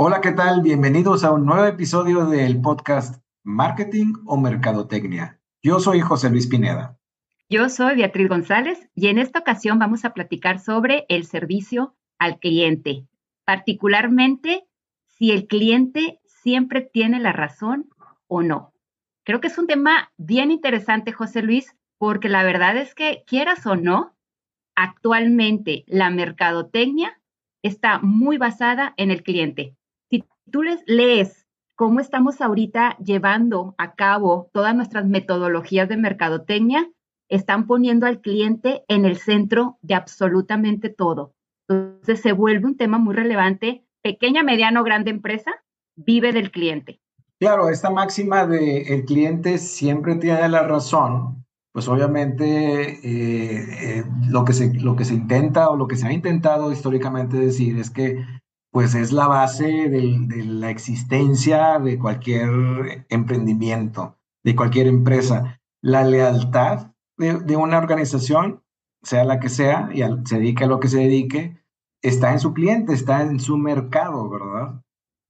Hola, ¿qué tal? Bienvenidos a un nuevo episodio del podcast Marketing o Mercadotecnia. Yo soy José Luis Pineda. Yo soy Beatriz González y en esta ocasión vamos a platicar sobre el servicio al cliente, particularmente si el cliente siempre tiene la razón o no. Creo que es un tema bien interesante, José Luis, porque la verdad es que quieras o no, actualmente la mercadotecnia está muy basada en el cliente tú les lees cómo estamos ahorita llevando a cabo todas nuestras metodologías de mercadotecnia, están poniendo al cliente en el centro de absolutamente todo. Entonces se vuelve un tema muy relevante. Pequeña, mediano, grande empresa vive del cliente. Claro, esta máxima de el cliente siempre tiene la razón, pues obviamente eh, eh, lo, que se, lo que se intenta o lo que se ha intentado históricamente decir es que pues es la base de la existencia de cualquier emprendimiento, de cualquier empresa. La lealtad de, una organización, sea la que sea, y se dedique a lo que se dedique, está en su cliente, está en su mercado, ¿verdad?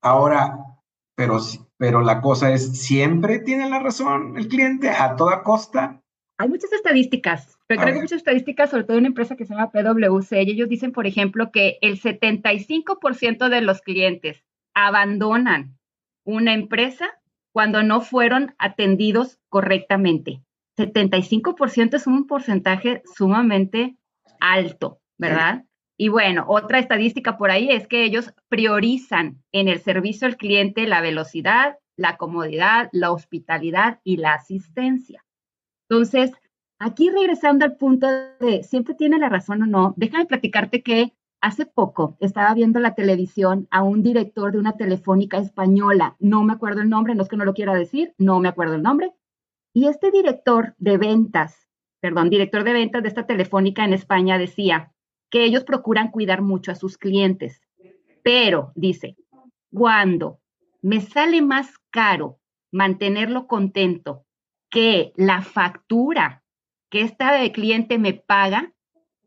Ahora, pero, pero la cosa es, ¿siempre tiene la razón el cliente a toda costa? Hay muchas estadísticas, pero creo que muchas estadísticas, sobre todo en una empresa que se llama PwC, y ellos dicen, por ejemplo, que el 75% de los clientes abandonan una empresa cuando no fueron atendidos correctamente. 75% es un porcentaje sumamente alto, ¿verdad? Y bueno, otra estadística por ahí es que ellos priorizan en el servicio al cliente la velocidad, la comodidad, la hospitalidad y la asistencia. Entonces, aquí regresando al punto de siempre tiene la razón o no, déjame platicarte que hace poco estaba viendo la televisión a un director de una telefónica española, no me acuerdo el nombre, no es que no lo quiera decir, no me acuerdo el nombre, y este director de ventas, perdón, director de ventas de esta telefónica en España decía que ellos procuran cuidar mucho a sus clientes, pero dice, cuando me sale más caro mantenerlo contento que la factura que esta cliente me paga,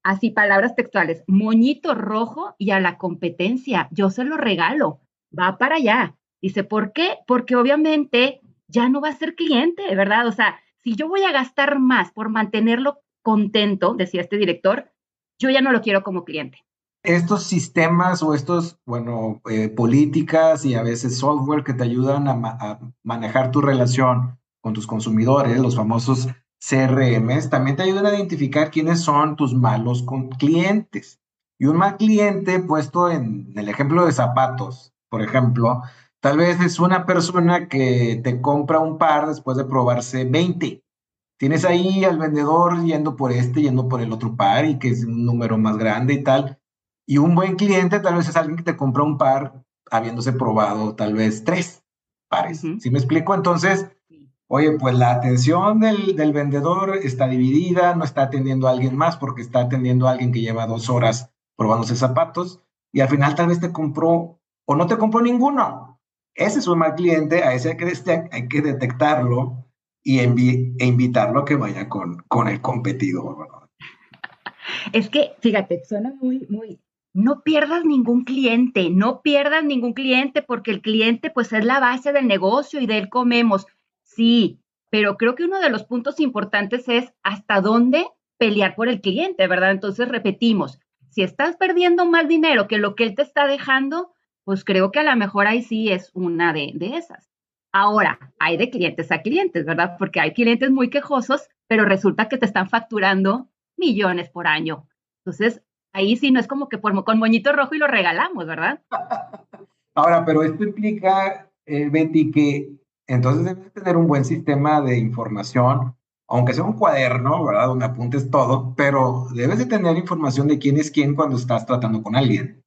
así palabras textuales, moñito rojo y a la competencia, yo se lo regalo, va para allá. Dice, ¿por qué? Porque obviamente ya no va a ser cliente, ¿verdad? O sea, si yo voy a gastar más por mantenerlo contento, decía este director, yo ya no lo quiero como cliente. Estos sistemas o estos, bueno, eh, políticas y a veces software que te ayudan a manejar tu relación con tus consumidores, los famosos CRMs, también te ayudan a identificar quiénes son tus malos clientes. Y un mal cliente, puesto en el ejemplo de zapatos, por ejemplo, tal vez es una persona que te compra un par después de probarse 20. Tienes ahí al vendedor yendo por este, yendo por el otro par y que es un número más grande y tal. Y un buen cliente tal vez es alguien que te compra un par habiéndose probado tal vez tres pares. Si me explico? Entonces, Oye, pues la atención del, vendedor está dividida, no está atendiendo a alguien más porque está atendiendo a alguien que lleva dos horas probándose zapatos y al final tal vez te compró o no te compró ninguno. Ese es un mal cliente, a ese hay que, hay que detectarlo y e invitarlo a que vaya con, con el competidor. Es que, fíjate, suena muy, muy, no pierdas ningún cliente, no pierdas ningún cliente porque el cliente pues es la base del negocio y de él comemos. Sí, pero creo que uno de los puntos importantes es hasta dónde pelear por el cliente, ¿verdad? Entonces repetimos, si estás perdiendo más dinero que lo que él te está dejando, pues creo que a lo mejor ahí sí es una de, esas. Ahora, hay de clientes a clientes, ¿verdad? Porque hay clientes muy quejosos, pero resulta que te están facturando millones por año. Entonces, ahí sí no es como que por, con moñito rojo y lo regalamos, ¿verdad? Ahora, pero esto implica, eh, Betty, que entonces debes tener un buen sistema de información, aunque sea un cuaderno, ¿verdad? Donde apuntes todo, pero debes de tener información de quién es quién cuando estás tratando con alguien.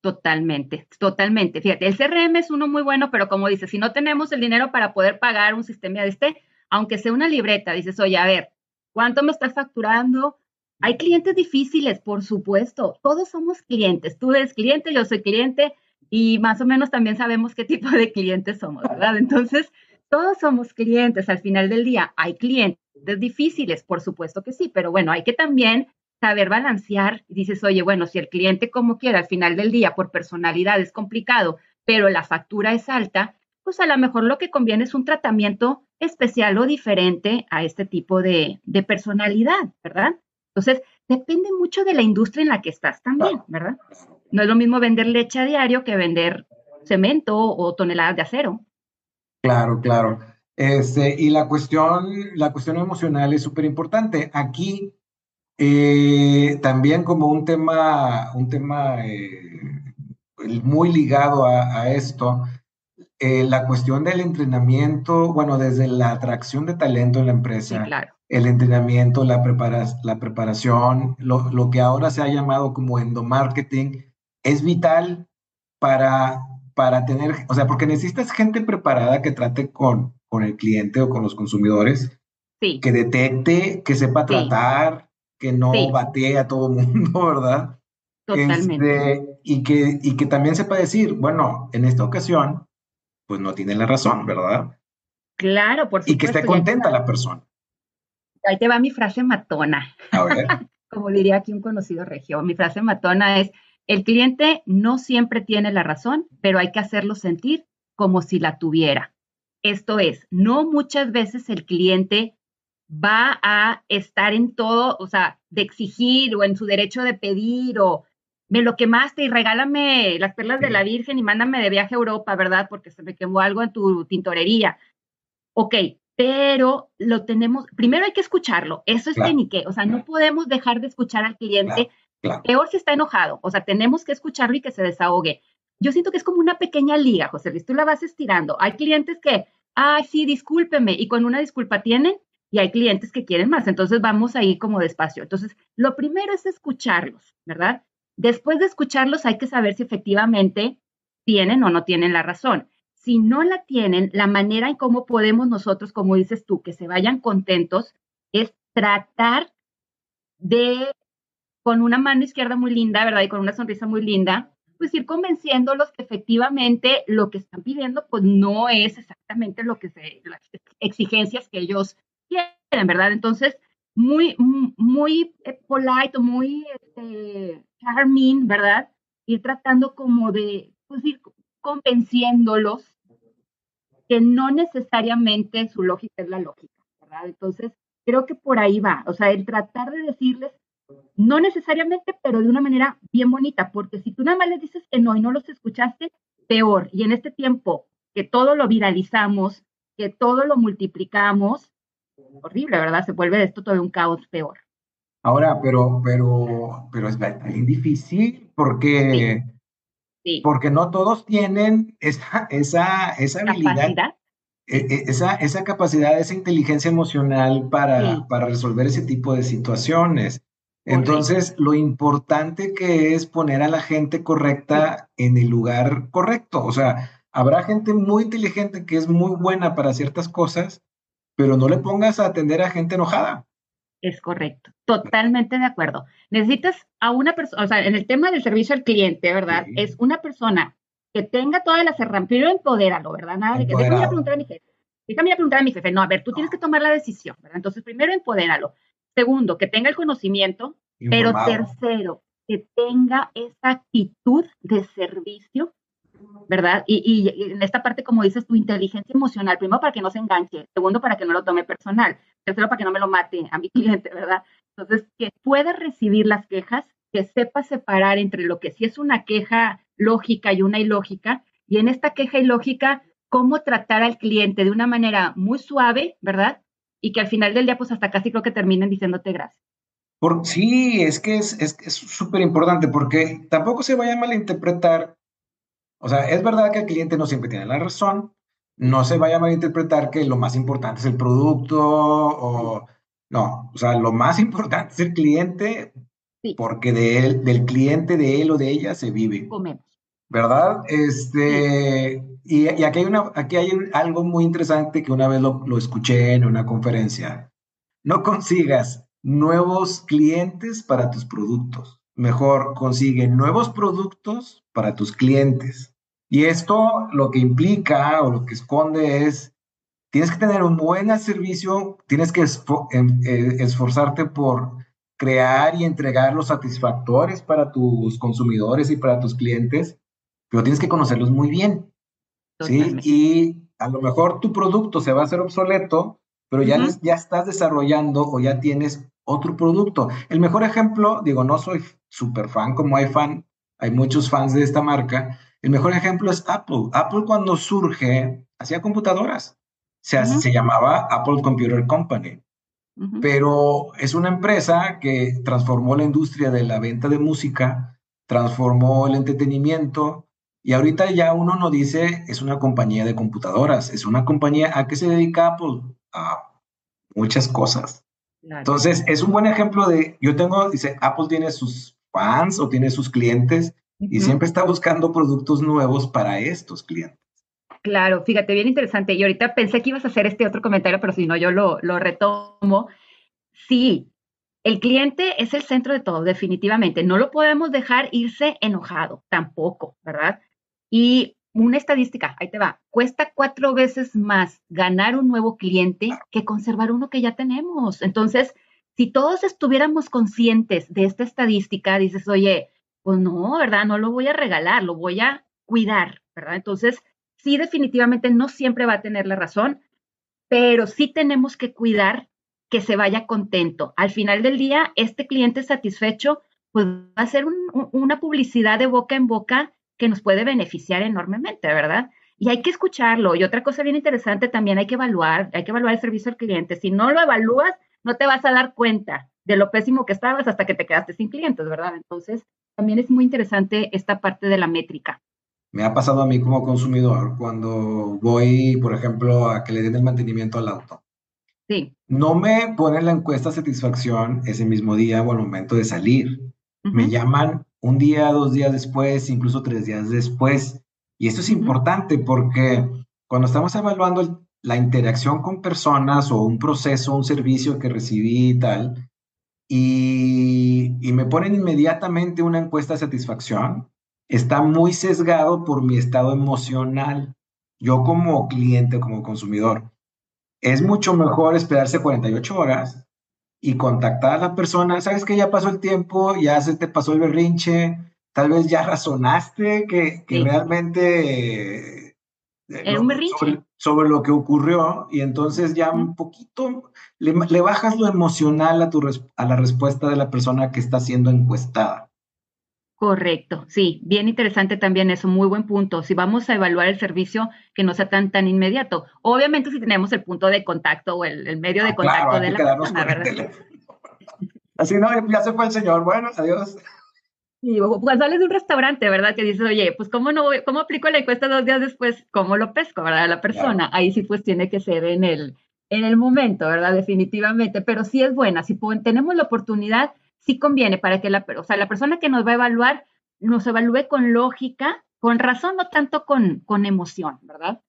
Totalmente, totalmente. Fíjate, el CRM es uno muy bueno, pero como dices, si no tenemos el dinero para poder pagar un sistema de este, aunque sea una libreta, dices, oye, a ver, ¿cuánto me estás facturando? Hay clientes difíciles, por supuesto. Todos somos clientes. Tú eres cliente, yo soy cliente y más o menos también sabemos qué tipo de clientes somos, ¿verdad? Entonces, todos somos clientes al final del día. Hay clientes difíciles, por supuesto que sí, pero bueno, hay que también saber balancear. Dices, oye, bueno, si el cliente como quiera al final del día por personalidad es complicado, pero la factura es alta, pues a lo mejor lo que conviene es un tratamiento especial o diferente a este tipo de, de personalidad, ¿verdad? Entonces, depende mucho de la industria en la que estás también, ¿verdad? No es lo mismo vender leche a diario que vender cemento o toneladas de acero. Claro, claro. Este, y la cuestión, la cuestión emocional es súper importante. Aquí eh, también como un tema, un tema eh, muy ligado a, esto, eh, la cuestión del entrenamiento, bueno, desde la atracción de talento en la empresa, el entrenamiento, la, la preparación, lo, lo, que ahora se ha llamado como endomarketing, es vital para, para tener, o sea, porque necesitas gente preparada que trate con, con el cliente o con los consumidores, que detecte, que sepa tratar, que no batee a todo el mundo, ¿verdad? Totalmente. Este, y, que, y que también sepa decir, bueno, en esta ocasión, pues no tiene la razón, ¿verdad? Claro, por supuesto. Y que esté contenta la persona. Ahí te va mi frase matona. A ver. Como diría aquí un conocido regio, mi frase matona es, el cliente no siempre tiene la razón, pero hay que hacerlo sentir como si la tuviera. Esto es, no muchas veces el cliente va a estar en todo, o sea, de exigir o en su derecho de pedir o me lo quemaste y regálame las perlas de la Virgen y mándame de viaje a Europa, ¿verdad? Porque se me quemó algo en tu tintorería. Ok, pero lo tenemos, primero hay que escucharlo, eso es que ni qué, o sea, no podemos dejar de escuchar al cliente, peor si está enojado, o sea, tenemos que escucharlo y que se desahogue. Yo siento que es como una pequeña liga, José Luis, tú la vas estirando. Hay clientes que, ay, sí, discúlpeme, y con una disculpa tienen, y hay clientes que quieren más, entonces vamos ahí como despacio. Entonces, lo primero es escucharlos, ¿verdad? Después de escucharlos hay que saber si efectivamente tienen o no tienen la razón. Si no la tienen, la manera en cómo podemos nosotros, como dices tú, que se vayan contentos, es tratar de, con una mano izquierda muy linda, ¿verdad? Y con una sonrisa muy linda, pues ir convenciéndolos que efectivamente lo que están pidiendo, pues no es exactamente lo que se, las exigencias que ellos quieren, ¿verdad? Entonces, muy, muy eh, polite, muy este, charming, ¿verdad? Ir tratando como de, pues ir convenciéndolos que no necesariamente su lógica es la lógica, ¿verdad? Entonces, creo que por ahí va, o sea, el tratar de decirles, no necesariamente, pero de una manera bien bonita, porque si tú nada más les dices que no y no los escuchaste, peor. Y en este tiempo que todo lo viralizamos, que todo lo multiplicamos, horrible, ¿verdad? Se vuelve esto todo un caos peor. Ahora, pero, pero, pero es bien difícil porque, porque no todos tienen esa, esa, esa habilidad. E, e, esa, esa capacidad, esa inteligencia emocional para, para resolver ese tipo de situaciones. Entonces, lo importante que es poner a la gente correcta en el lugar correcto. O sea, habrá gente muy inteligente que es muy buena para ciertas cosas, pero no le pongas a atender a gente enojada. Es correcto, totalmente de acuerdo. Necesitas a una persona, o sea, en el tema del servicio al cliente, ¿verdad? Es una persona que tenga todas las herramientas, primero empodéralo, ¿verdad? Nada de que déjame ir a preguntar a mi jefe, déjame ir a preguntar a mi jefe. No, a ver, tú tienes que tomar la decisión, ¿verdad? Entonces, primero empodéralo. Segundo, que tenga el conocimiento, pero tercero, que tenga esa actitud de servicio ¿verdad? Y, en esta parte, como dices, tu inteligencia emocional, primero para que no se enganche, segundo para que no lo tome personal, tercero para que no me lo mate a mi cliente, ¿verdad? Entonces, que pueda recibir las quejas, que sepa separar entre lo que sí es una queja lógica y una ilógica, y en esta queja ilógica, cómo tratar al cliente de una manera muy suave, ¿verdad? Y que al final del día, pues hasta casi creo que terminen diciéndote gracias. Por, sí, es que es súper es, importante porque tampoco se vaya a malinterpretar o sea, es verdad que el cliente no siempre tiene la razón. No se vaya a malinterpretar que lo más importante es el producto o no. O sea, lo más importante es el cliente porque de él, del cliente, de él o de ella se vive. Comemos. ¿Verdad? Este, y, aquí hay, una, aquí hay algo muy interesante que una vez lo, lo escuché en una conferencia. No consigas nuevos clientes para tus productos. Mejor consigue nuevos productos para tus clientes. Y esto lo que implica o lo que esconde es, tienes que tener un buen servicio, tienes que em, eh, esforzarte por crear y entregar los satisfactores para tus consumidores y para tus clientes, pero tienes que conocerlos muy bien. ¿sí? Y a lo mejor tu producto se va a hacer obsoleto, pero ya, ya estás desarrollando o ya tienes otro producto. El mejor ejemplo, digo, no soy súper fan como hay fan, hay muchos fans de esta marca. El mejor ejemplo es Apple. Apple cuando surge hacía computadoras. Se, se llamaba Apple Computer Company. Pero es una empresa que transformó la industria de la venta de música, transformó el entretenimiento y ahorita ya uno no dice es una compañía de computadoras, es una compañía a qué se dedica Apple a muchas cosas. Entonces es un buen ejemplo de, yo tengo, dice, Apple tiene sus fans o tiene sus clientes y siempre está buscando productos nuevos para estos clientes. Claro, fíjate, bien interesante. Y ahorita pensé que ibas a hacer este otro comentario, pero si no, yo lo, lo retomo. Sí, el cliente es el centro de todo, definitivamente. No lo podemos dejar irse enojado, tampoco, ¿verdad? Y una estadística, ahí te va, cuesta cuatro veces más ganar un nuevo cliente que conservar uno que ya tenemos. Entonces, si todos estuviéramos conscientes de esta estadística, dices, oye, pues no, ¿verdad? No lo voy a regalar, lo voy a cuidar, ¿verdad? Entonces, sí definitivamente no siempre va a tener la razón, pero sí tenemos que cuidar que se vaya contento. Al final del día, este cliente satisfecho, pues va a ser una publicidad de boca en boca que nos puede beneficiar enormemente, ¿verdad? Y hay que escucharlo. Y otra cosa bien interesante también hay que evaluar, hay que evaluar el servicio al cliente. Si no lo evalúas, no te vas a dar cuenta de lo pésimo que estabas hasta que te quedaste sin clientes, ¿verdad? Entonces, también es muy interesante esta parte de la métrica me ha pasado a mí como consumidor cuando voy, por ejemplo, a que le den el mantenimiento al auto. Sí. No me ponen la encuesta satisfacción ese mismo día o al momento de salir. Me llaman un día, dos días después, incluso tres días después. Y esto es importante porque cuando estamos evaluando la interacción con personas o un proceso, un servicio que recibí y tal, y, y me ponen inmediatamente una encuesta de satisfacción, está muy sesgado por mi estado emocional. Yo como cliente, como consumidor, es mucho mejor esperarse 48 horas y contactar a la persona. Sabes que ya pasó el tiempo, ya se te pasó el berrinche, tal vez ya razonaste que, realmente... Eh, un berrinche. Sobre, lo que ocurrió y entonces ya un poquito le, le bajas lo emocional a, tu, a la respuesta de la persona que está siendo encuestada. Correcto, sí, bien interesante también eso, muy buen punto. Si vamos a evaluar el servicio que no sea tan tan inmediato, obviamente si tenemos el punto de contacto o el, medio de ah, contacto de la persona, ¿verdad? Así no, ya se fue el señor, bueno, adiós. Y cuando sales de un restaurante, ¿verdad? Que dices, oye, pues cómo no, cómo aplico la encuesta dos días después, cómo lo pesco, ¿verdad? La persona, ahí sí pues tiene que ser en el, en el momento, ¿verdad? Definitivamente, pero sí es buena, si tenemos la oportunidad sí conviene para que la, o sea, la persona que nos va a evaluar nos evalúe con lógica, con razón, no tanto con, con emoción, ¿verdad?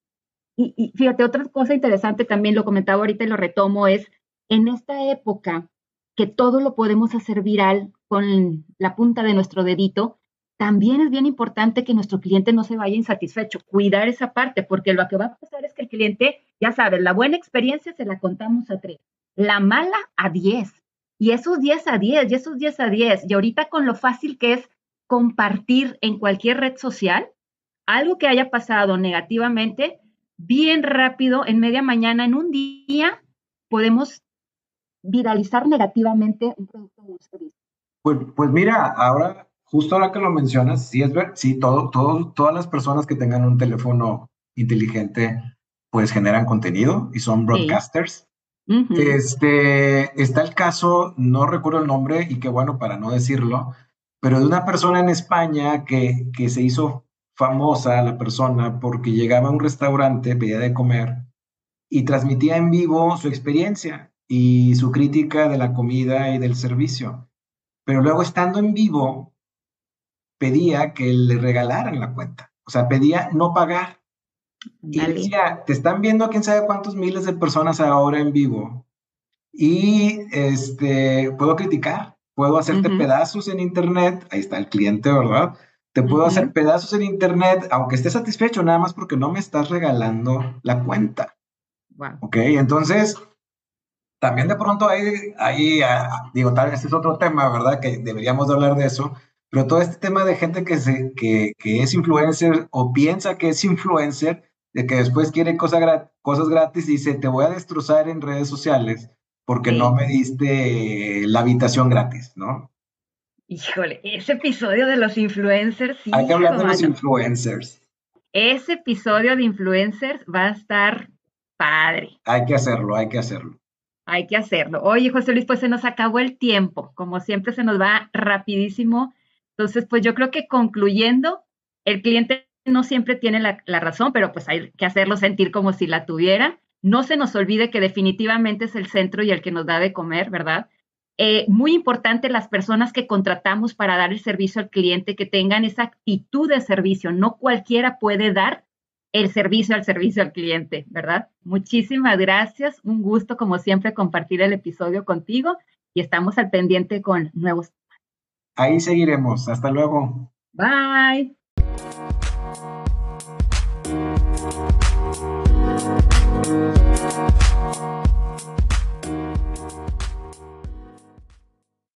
Y, y, fíjate, otra cosa interesante también, lo comentaba ahorita y lo retomo, es en esta época que todo lo podemos hacer viral con la punta de nuestro dedito, también es bien importante que nuestro cliente no se vaya insatisfecho, cuidar esa parte, porque lo que va a pasar es que el cliente, ya sabes, la buena experiencia se la contamos a tres, la mala a diez, y esos 10 a 10, y esos 10 a 10, y ahorita con lo fácil que es compartir en cualquier red social, algo que haya pasado negativamente, bien rápido, en media mañana, en un día, podemos viralizar negativamente un producto o un servicio. Pues, pues mira, ahora, justo ahora que lo mencionas, sí es ver, sí, todo, todo, todas las personas que tengan un teléfono inteligente, pues generan contenido y son broadcasters. Este, está el caso, no recuerdo el nombre y qué bueno para no decirlo, pero de una persona en España que, que se hizo famosa la persona porque llegaba a un restaurante, pedía de comer y transmitía en vivo su experiencia y su crítica de la comida y del servicio. Pero luego estando en vivo, pedía que le regalaran la cuenta. O sea, pedía no pagar. Y decía, te están viendo quién sabe cuántos miles de personas ahora en vivo. Y este, puedo criticar, puedo hacerte pedazos en internet, ahí está el cliente, ¿verdad? Te puedo hacer pedazos en internet, aunque esté satisfecho, nada más porque no me estás regalando la cuenta. Ok, entonces, también de pronto ahí, ahí ah, digo, tal vez es otro tema, ¿verdad? Que deberíamos de hablar de eso, Pero todo este tema de gente que, se, que, que es influencer o piensa que es influencer, de que después quiere cosa cosas gratis y dice, te voy a destrozar en redes sociales porque no me diste la habitación gratis, ¿no? Híjole, ese episodio de los influencers. Hay que hablar de los influencers. Ese episodio de influencers va a estar padre. Hay que hacerlo, hay que hacerlo. Hay que hacerlo. Oye, José Luis, pues se nos acabó el tiempo. Como siempre, se nos va rapidísimo. Entonces, pues yo creo que concluyendo, el cliente no siempre tiene la, la razón, pero pues hay que hacerlo sentir como si la tuviera. No se nos olvide que definitivamente es el centro y el que nos da de comer, ¿verdad? Eh, muy importante las personas que contratamos para dar el servicio al cliente, que tengan esa actitud de servicio. No cualquiera puede dar el servicio al servicio al cliente, ¿verdad? Muchísimas gracias. Un gusto, como siempre, compartir el episodio contigo y estamos al pendiente con nuevos. Ahí seguiremos. Hasta luego. Bye.